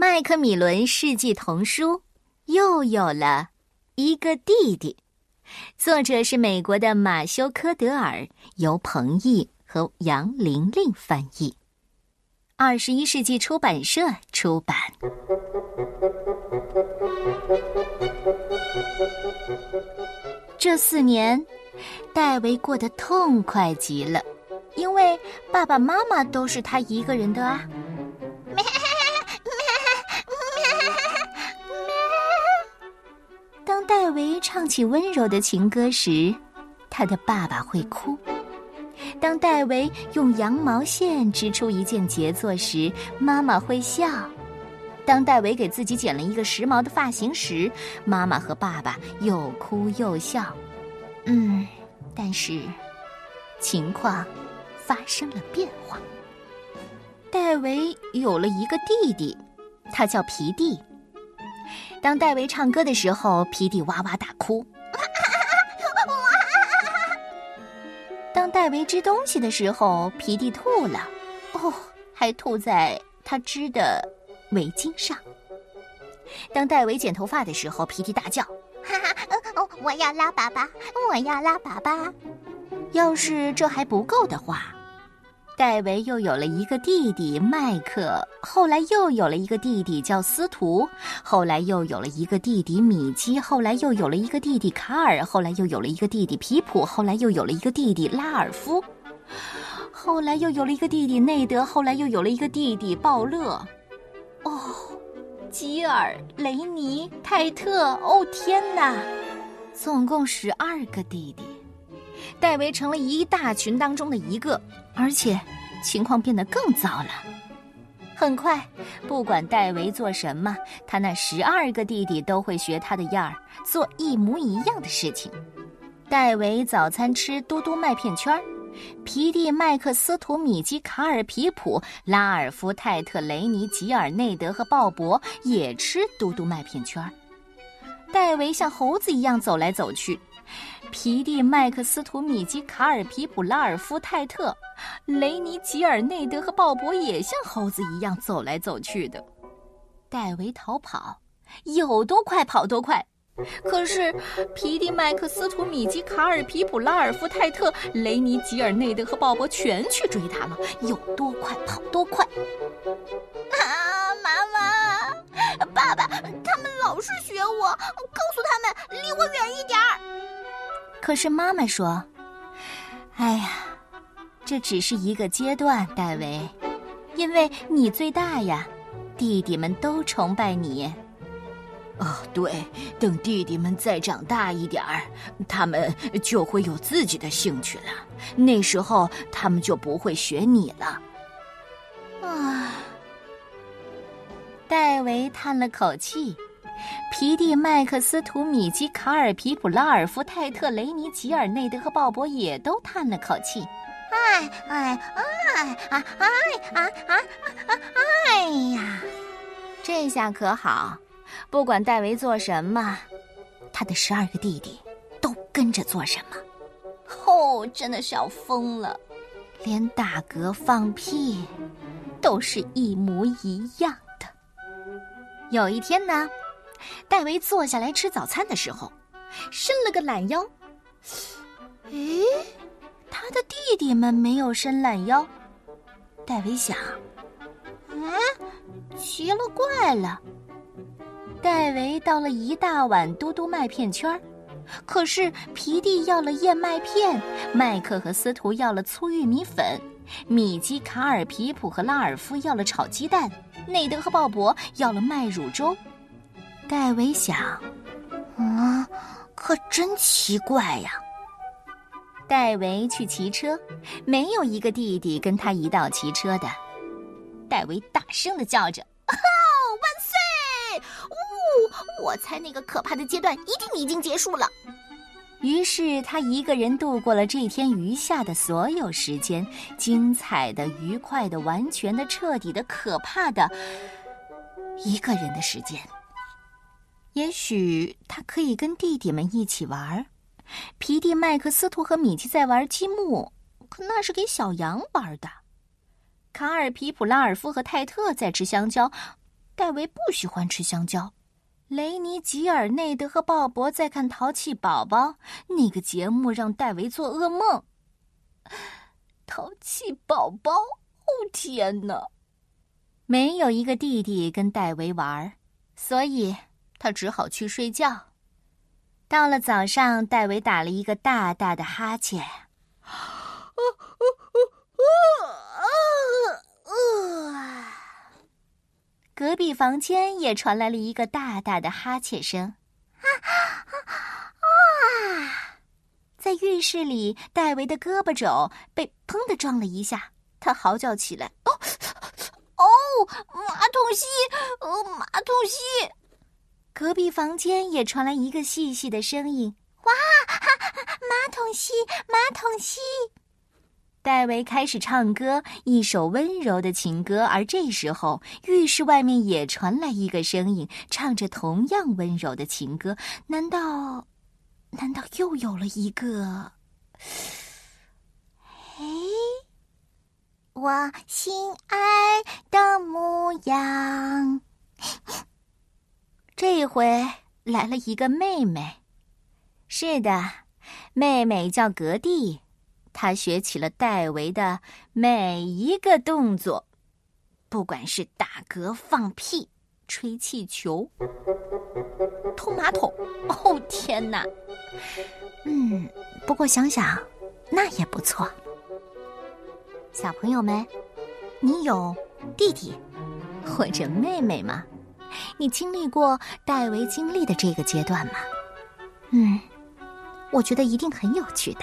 麦克米伦世纪童书又有了一个弟弟，作者是美国的马修·科德尔，由彭毅和杨玲玲翻译，二十一世纪出版社出版。这四年，戴维过得痛快极了，因为爸爸妈妈都是他一个人的啊。戴维唱起温柔的情歌时，他的爸爸会哭；当戴维用羊毛线织出一件杰作时，妈妈会笑；当戴维给自己剪了一个时髦的发型时，妈妈和爸爸又哭又笑。嗯，但是情况发生了变化。戴维有了一个弟弟，他叫皮蒂。当戴维唱歌的时候，皮蒂哇哇大哭；当戴维织东西的时候，皮蒂吐了，哦，还吐在他织的围巾上。当戴维剪头发的时候，皮蒂大叫。哈哈，我要拉粑粑，我要拉粑粑。要是这还不够的话，戴维又有了一个弟弟麦克，后来又有了一个弟弟叫司徒，后来又有了一个弟弟米基，后来又有了一个弟弟卡尔，后来又有了一个弟弟皮普，后来又有了一个弟弟拉尔夫，后来又有了一个弟弟内德，后来又有了一个弟弟鲍勒。哦。吉尔、雷尼、泰特，哦天哪，总共十二个弟弟。戴维成了一大群当中的一个，而且情况变得更糟了。很快，不管戴维做什么，他那十二个弟弟都会学他的样儿，做一模一样的事情。戴维早餐吃嘟嘟麦片圈儿。皮蒂、麦克斯、图米基、卡尔、皮普、拉尔夫、泰特、雷尼、吉尔内德和鲍勃也吃嘟嘟麦片圈儿。戴维像猴子一样走来走去，皮蒂、麦克斯、图米基、卡尔、皮普、拉尔夫、泰特、雷尼、吉尔内德和鲍勃也像猴子一样走来走去的。戴维逃跑，有多快跑多快。可是，皮蒂、麦克斯、图米基、卡尔、皮普、拉尔夫、泰特、雷尼、吉尔内德和鲍勃全去追他了，有多快跑多快！啊，妈妈、爸爸，他们老是学我，告诉他们。可是妈妈说：“哎呀，这只是一个阶段，戴维，因为你最大呀，弟弟们都崇拜你。”哦，对，等弟弟们再长大一点儿，他们就会有自己的兴趣了。那时候，他们就不会学你了。啊！戴维叹了口气，皮蒂、麦克斯、图米基、卡尔、皮普、拉尔夫、泰特、雷尼、吉尔、内德和鲍勃也都叹了口气：“哎哎哎啊哎啊啊啊啊！哎呀，这下可好，不管戴维做什么，他的十二个弟弟都跟着做什么。哦，真的是要疯了，连打嗝、放屁，都是一模一样的。有一天呢。”戴维坐下来吃早餐的时候，伸了个懒腰。诶，他的弟弟们没有伸懒腰。戴维想，嗯，奇了怪了。戴维倒了一大碗嘟嘟麦片圈儿，可是皮蒂要了燕麦片，麦克和司徒要了粗玉米粉，米基、卡尔、皮普和拉尔夫要了炒鸡蛋，内德和鲍勃要了麦乳粥。戴维想：“啊，可真奇怪呀！”戴维去骑车，没有一个弟弟跟他一道骑车的。戴维大声的叫着。哦，万岁！呜我猜那个可怕的阶段一定已经结束了。于是他一个人度过了这天余下的所有时间，精彩的、愉快的、完全的、彻底的、可怕的，一个人的时间。也许他可以跟弟弟们一起玩。皮蒂、麦克斯图和米奇在玩积木，可那是给小羊玩的。卡尔、皮普、拉尔夫和泰特在吃香蕉。戴维不喜欢吃香蕉。雷尼、吉尔内德和鲍勃在看《淘气宝宝》，那个节目让戴维做噩梦。淘气宝宝，哦天哪！没有一个弟弟跟戴维玩，所以他只好去睡觉。到了早上，戴维打了一个大大的哈欠。隔壁房间也传来了一个大大的哈欠声。啊啊！在浴室里，戴维的胳膊肘被砰的撞了一下，他嚎叫起来：“哦哦，马桶吸，呃，马桶吸！”隔壁房间也传来一个细细的声音：“哇，哈 马桶戏，马桶戏！”戴维开始唱歌，一首温柔的情歌。而这时候，浴室外面也传来一个声音，唱着同样温柔的情歌。难道，难道又有了一个？哎，我心爱的模样。这回来了一个妹妹。是的，妹妹叫格蒂。她学起了戴维的每一个动作，不管是打嗝、放屁、吹气球、通马桶。哦，天哪！嗯，不过想想，那也不错。小朋友们，你有弟弟或者妹妹吗？你经历过戴维经历的这个阶段吗？嗯，我觉得一定很有趣的。